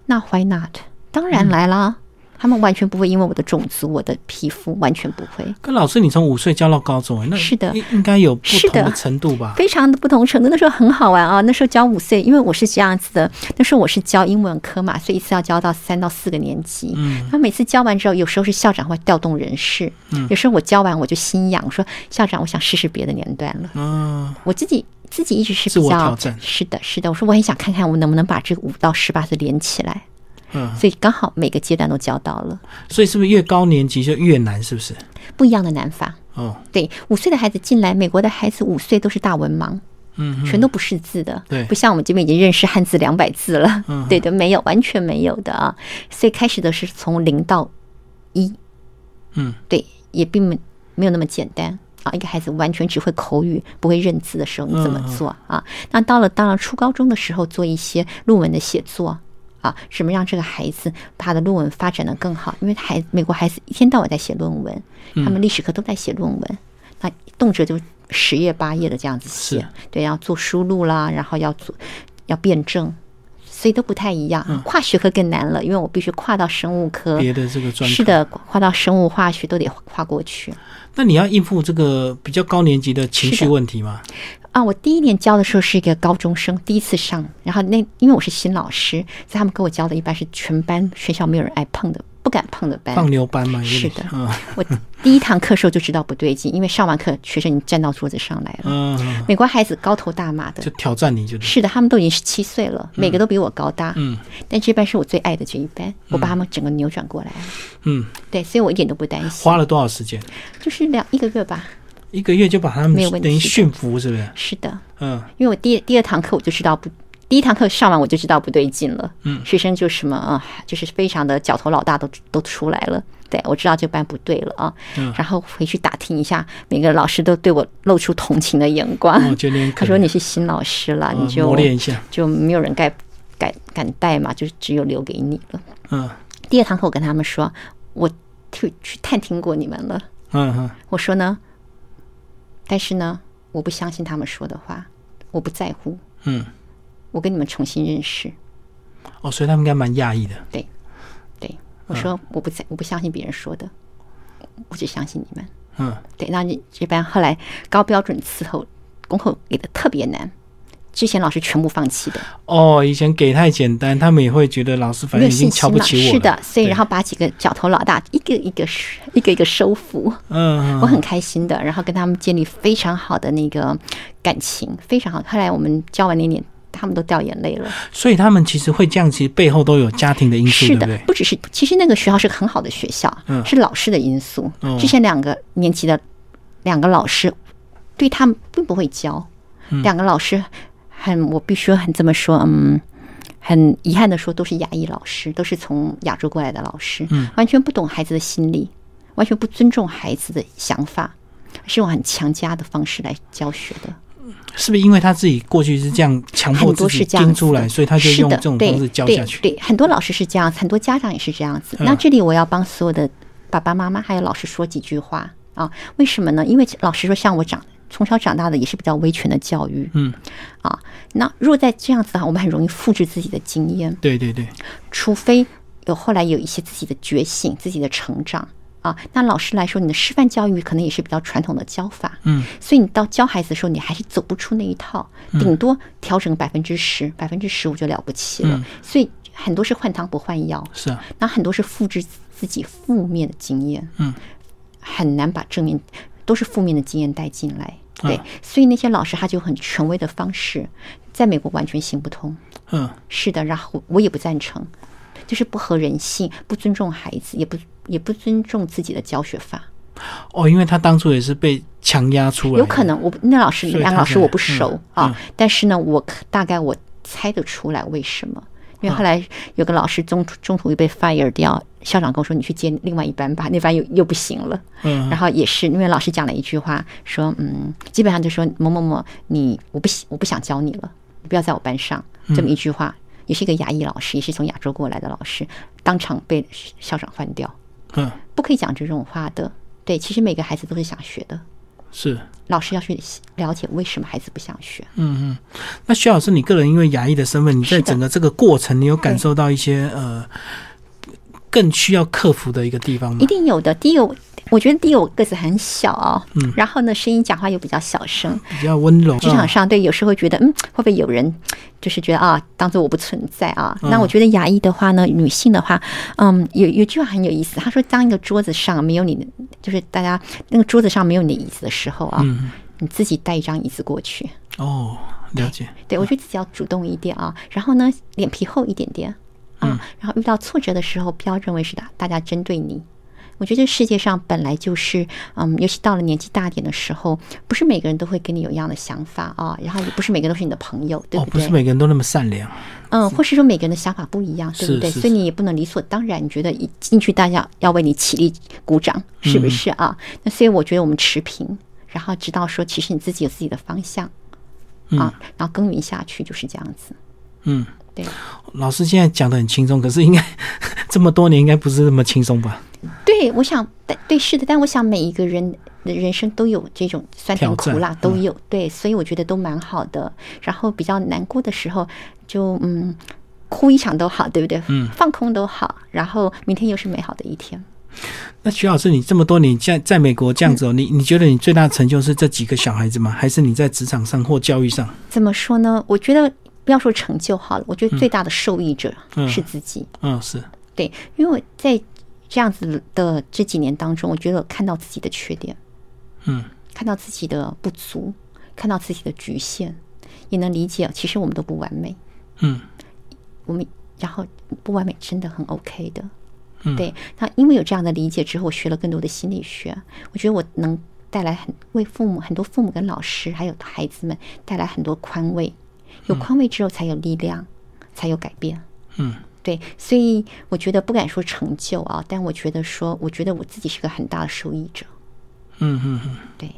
那 Why not？当然来了，他们完全不会因为我的种族、我的皮肤，完全不会。跟老师，你从五岁教到高中，那是的，应该有不同的程度吧？非常的不同程度。那时候很好玩啊，那时候教五岁，因为我是这样子的，那时候我是教英文科嘛，所以一次要教到三到四个年级。嗯，他每次教完之后，有时候是校长会调动人事，嗯，有时候我教完我就心痒，我说校长，我想试试别的年段了。嗯，我自己。自己一直是自比较我挑战是的，是的。我说我很想看看我能不能把这个五到十八岁连起来，嗯，所以刚好每个阶段都教到了所以是不是越高年级就越难？是不是？不一样的难法。哦，对，五岁的孩子进来，美国的孩子五岁都是大文盲，嗯，全都不识字的，对不像我们这边已经认识汉字两百字了，嗯对的，没有，完全没有的啊。所以开始的是从零到一，嗯，对，也并没没有那么简单啊。一个孩子完全只会口语，不会认字的时候，你怎么嗯做啊？那到了当然初高中的时候，做一些论文的写作。啊，什么让这个孩子他的论文发展的更好？因为孩美国孩子一天到晚在写论文，嗯他们历史课都在写论文，那动辄就十页八页的这样子写是，对，要做输入啦，然后要做要辩证，所以都不太一样。跨学科更难了，因为我必须跨到生物科，嗯别的这个专科是。的，跨到生物化学都得跨过去。那你要应付这个比较高年级的情绪问题吗？啊，我第一年教的时候是一个高中生，第一次上，然后那因为我是新老师，所以他们给我教的一般是全班学校没有人爱碰的、不敢碰的班。放牛班嘛，是的嗯我第一堂课时候就知道不对劲，因为上完课学生已经站到桌子上来了。嗯，嗯美国孩子高头大马的就，挑战你，就是是的，他们都已经十七岁了，每个都比我高大。嗯但这班是我最爱的这一班，我把他们整个扭转过来了。嗯，对，所以我一点都不担心，花了多少时间？就是两一个月吧。一个月就把他们没有等于驯服，是不是？是的，嗯因为我第第二堂课我就知道不，第一堂课上完我就知道不对劲了。嗯学生就什么啊、就是非常的脚头老大都都出来了。对，我知道这班不对了啊，嗯然后回去打听一下，每个老师都对我露出同情的眼光。他说你是新老师了，嗯你就磨练一下，就没有人敢敢敢带嘛，就只有留给你了。嗯第二堂课我跟他们说，我去去探听过你们了。嗯嗯我说呢，但是呢，我不相信他们说的话，我不在乎，嗯，我跟你们重新认识。哦，所以他们应该蛮讶异的，对，对。我说我不在，我不相信别人说的，我只相信你们。嗯。对，那你这班后来高标准伺候功课给的特别难，之前老师全部放弃的，哦，以前给太简单，他们也会觉得老师反正已经瞧。不起我了，是的，所以然后把几个角头老大一个一个一个一个收服。嗯，嗯我很开心的，然后跟他们建立非常好的那个感情，非常好。后来我们教完那年，他们都掉眼泪了。所以他们其实会这样，其实背后都有家庭的因素，是的对不对，？不只是，其实那个学校是个很好的学校，嗯是老师的因素。哦之前两个年级的两个老师对他们并不会教，嗯两个老师很，我必须很这么说，嗯。很遗憾的说，都是亚裔老师，都是从亚洲过来的老师，嗯完全不懂孩子的心理，完全不尊重孩子的想法，是用很强加的方式来教学的。是不是因为他自己过去是这样强迫自己盯出来，所以他就是用的这种方式教下去？对，很多老师是这样，很多家长也是这样子。嗯那这里我要帮所有的爸爸妈妈还有老师说几句话啊？为什么呢？因为老师说，像我长从小长大的也是比较威权的教育，嗯，啊，那如果在这样子的话，我们很容易复制自己的经验，对对对，除非有后来有一些自己的觉醒、自己的成长。啊，那老师来说，你的师范教育可能也是比较传统的教法，嗯，所以你到教孩子的时候，你还是走不出那一套，顶多调整百分之十、百分之十五就了不起了。嗯。所以很多是换汤不换药，是啊，那很多是复制自己负面的经验，嗯，很难把正面都是负面的经验带进来。对，啊所以那些老师他就很权威的方式，在美国完全行不通。嗯，是的，然后我也不赞成，就是不合人性，不尊重孩子，也不也不尊重自己的教学法。哦，因为他当初也是被强压出来，有可能我那老师所以他才两个老师我不熟、嗯啊，但是呢，我可大概我猜得出来为什么。因为后来有个老师中途中途又被 fire 掉，校长跟我说：“你去接另外一班吧，那班又又不行了。”嗯，然后也是因为老师讲了一句话，说：“嗯，基本上就说某某某，你我不喜我不想教你了，你不要在我班上。”这么一句话，也是一个亚裔老师，也是从亚洲过来的老师，当场被校长换掉。嗯，不可以讲这种话的。对，其实每个孩子都是想学的，是，老师要去了解为什么孩子不想学。嗯嗯。那徐老师，你个人因为牙医的身份，你在整个这个过程，你有感受到一些呃更需要克服的一个地方吗一？定有的。第一个，我觉得第一个我个子很小哦，嗯然后呢，声音讲话又比较小声。比较温柔，职场上对，有时候会觉得，嗯，会不会有人就是觉得啊，当做我不存在啊？嗯那我觉得牙医的话呢，女性的话，嗯，有有句话很有意思，她说，当一个桌子上没有你的，就是大家那个桌子上没有你的椅子的时候啊，嗯，你自己带一张椅子过去，哦，了解。对，我觉得自己要主动一点啊，然后呢，脸皮厚一点点啊，然后遇到挫折的时候，不要认为是大大家针对你。我觉得这世界上本来就是，嗯，尤其到了年纪大点的时候，不是每个人都会跟你有一样的想法啊，然后也不是每个人都是你的朋友，对不对？不是每个人都那么善良。嗯，或是说每个人的想法不一样，对不对？所以你也不能理所当然，你觉得一进去大家要为你起立鼓掌，是不是啊？那所以我觉得我们持平，然后知道说，其实你自己有自己的方向啊，然后耕耘下去就是这样子。嗯，对。老师现在讲的很轻松，可是应该 这么多年应该不是那么轻松吧？对，我想，但对，是的，但我想每一个人的人生都有这种酸甜苦辣，都有，对，所以我觉得都蛮好的。然后比较难过的时候，就嗯，哭一场都好，对不对？嗯，放空都好。然后明天又是美好的一天。那徐老师，你这么多年在在美国这样子，你你觉得你最大的成就是这几个小孩子吗？还是你在职场上或教育上？怎么说呢？我觉得不要说成就好了，我觉得最大的受益者是自己。嗯，是对，因为我在。这样子的这几年当中，我觉得看到自己的缺点，嗯，看到自己的不足，看到自己的局限，也能理解，其实我们都不完美，嗯，我们然后不完美真的很 OK 的，嗯，对。那因为有这样的理解之后，我学了更多的心理学，我觉得我能带来很为父母、很多父母跟老师还有孩子们带来很多宽慰，有宽慰之后才有力量，才有改变，嗯。对，所以我觉得不敢说成就啊，但我觉得说，我觉得我自己是个很大的受益者。嗯嗯嗯，对，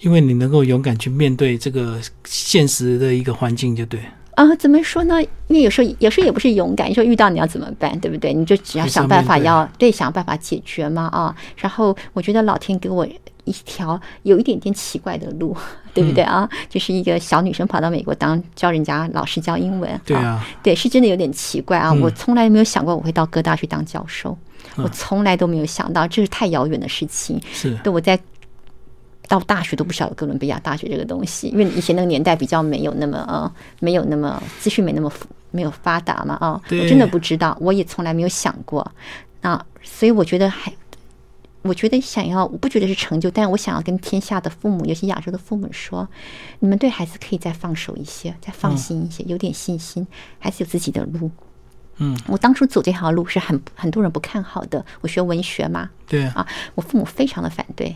因为你能够勇敢去面对这个现实的一个环境，就对。啊，怎么说呢？因为有时候有时候也不是勇敢，你说遇到你要怎么办，对不对？你就只要想办法要对想办法解决嘛啊。然后我觉得老天给我。一条有一点点奇怪的路，对不对啊？就是一个小女生跑到美国当教人家老师教英文，对啊，对，是真的有点奇怪啊！我从来没有想过我会到哥大去当教授，我从来都没有想到，这是太遥远的事情。是，对，我在到大学都不晓得哥伦比亚大学这个东西，因为以前那个年代比较没有那么呃，没有那么资讯没那么没有发达嘛啊，我真的不知道，我也从来没有想过。那所以我觉得还。我觉得想要，我不觉得是成就，但是我想要跟天下的父母，尤其亚洲的父母说，你们对孩子可以再放手一些，再放心一些，有点信心，孩子有自己的路。嗯，我当初走这条路是很很多人不看好的，我学文学嘛，对啊，我父母非常的反对。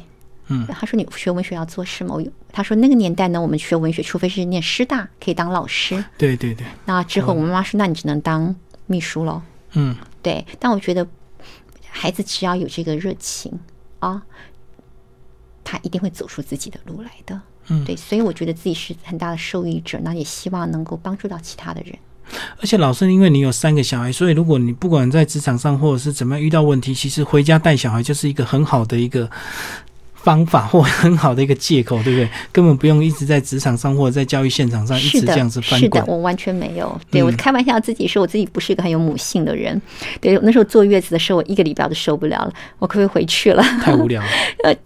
嗯，他说你学文学要做什么？我他说那个年代呢，我们学文学，除非是念师大，可以当老师。对对对。那之后我妈妈说，那你只能当秘书喽。嗯，对，但我觉得。孩子只要有这个热情啊，他一定会走出自己的路来的。嗯，对，所以我觉得自己是很大的受益者，那也希望能够帮助到其他的人。而且老师，因为你有三个小孩，所以如果你不管在职场上或者是怎么样遇到问题，其实回家带小孩就是一个很好的一个。方法或很好的一个借口，对不对？根本不用一直在职场上或者在教育现场上一直这样子翻滚。是的，我完全没有。对我开玩笑自己说，我自己不是一个很有母性的人。对，那时候坐月子的时候，我一个礼拜都受不了了，我可不可以回去了？太无聊了。呃。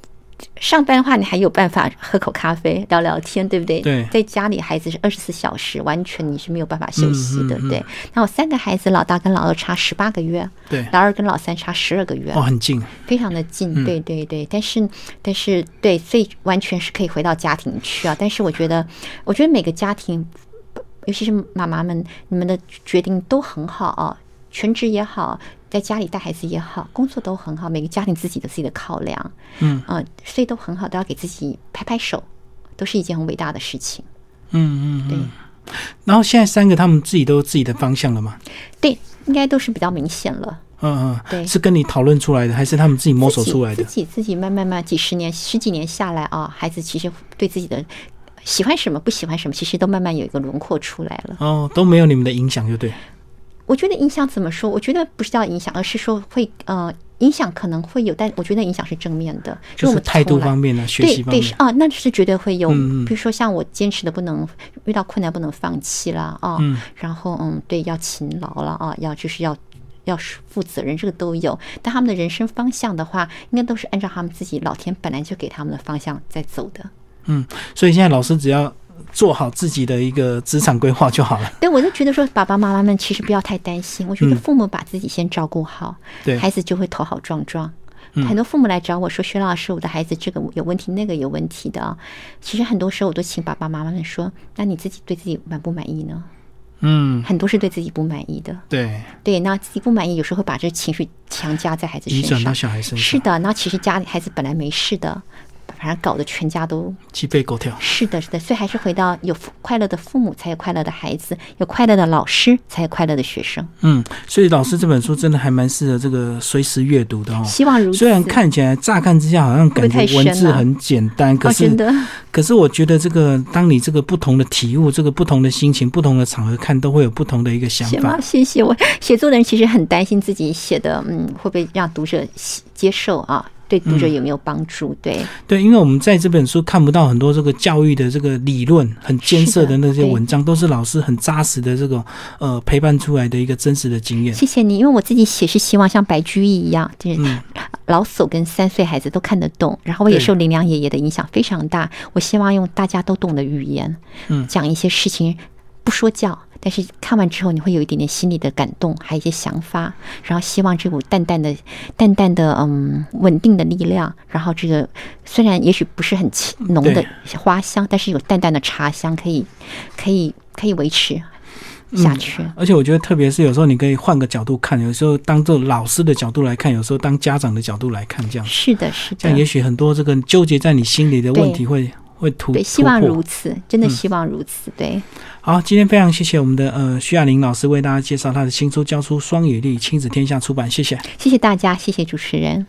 上班的话，你还有办法喝口咖啡聊聊天，对不对？对，在家里孩子是二十四小时，完全你是没有办法休息的，对。那我三个孩子，老大跟老二差十八个月，对，老二跟老三差十二个月，哦，很近，非常的近，对对对。但是但是对，所以完全是可以回到家庭去啊。但是我觉得，我觉得每个家庭，尤其是妈妈们，你们的决定都很好啊，全职也好。在家里带孩子也好，工作都很好，每个家庭自己的自己的考量，嗯所以都很好，都要给自己拍拍手，都是一件很伟大的事情。嗯嗯，对。然后现在三个他们自己都有自己的方向了吗？对，应该都是比较明显了。嗯嗯，对，是跟你讨论出来的，还是他们自己摸索出来的？自己自己慢慢慢几十年、十几年下来啊，孩子其实对自己的喜欢什么、不喜欢什么，其实都慢慢有一个轮廓出来了。哦，都没有你们的影响，就对。我觉得影响怎么说？我觉得不是叫影响，而是说会呃影响可能会有，但我觉得影响是正面的，就是态度方面的学习方面啊，那是绝对会有。比如说像我坚持的不能遇到困难不能放弃啦啊，然后嗯对要勤劳了啊，要就是要要负责任，这个都有。但他们的人生方向的话，应该都是按照他们自己老天本来就给他们的方向在走的。嗯，所以现在老师只要。做好自己的一个职场规划就好了。对，我就觉得说，爸爸妈妈们其实不要太担心。我觉得父母把自己先照顾好，对孩子就会头好壮壮。很多父母来找我说：“薛老师，我的孩子这个有问题，那个有问题的。”其实很多时候我都请爸爸妈妈们说：“那你自己对自己满不满意呢？”嗯，很多是对自己不满意的。对对，那自己不满意，有时候会把这情绪强加在孩子身上，移转到小孩身上。是的，那其实家里孩子本来没事的。反正搞得全家都鸡飞狗跳。是的，是的，所以还是回到有快乐的父母才有快乐的孩子，有快乐的老师才有快乐的学生。嗯，所以老师这本书真的还蛮适合这个随时阅读的哦。希望如此。虽然看起来乍看之下好像感觉文字很简单，可是 可是我觉得这个当你这个不同的体悟，这个不同的心情，不同的场合看，都会有不同的一个想法。谢谢我写作的人其实很担心自己写的，嗯，会不会让读者接受啊？对读者有没有帮助？对对，因为我们在这本书看不到很多这个教育的这个理论，很艰涩的那些文章，都是老师很扎实的这种呃陪伴出来的一个真实的经验。谢谢你，因为我自己写是希望像白居易一样，就是老叟跟三岁孩子都看得懂。然后我也受林良爷爷的影响非常大，我希望用大家都懂的语言，嗯，讲一些事情，不说教。但是看完之后，你会有一点点心里的感动，还有一些想法，然后希望这股淡淡的、淡淡的、嗯，稳定的力量，然后这个虽然也许不是很浓的花香，但是有淡淡的茶香，可以、可以、可以维持下去。而且我觉得，特别是有时候你可以换个角度看，有时候当做老师的角度来看，有时候当家长的角度来看，这样是的，是的，这样也许很多这个纠结在你心里的问题会。会突对，希望如此，真的希望如此。对，好，今天非常谢谢我们的呃徐亚玲老师为大家介绍她的新书《教出双语力》，亲子天下出版，谢谢，谢谢大家，谢谢主持人。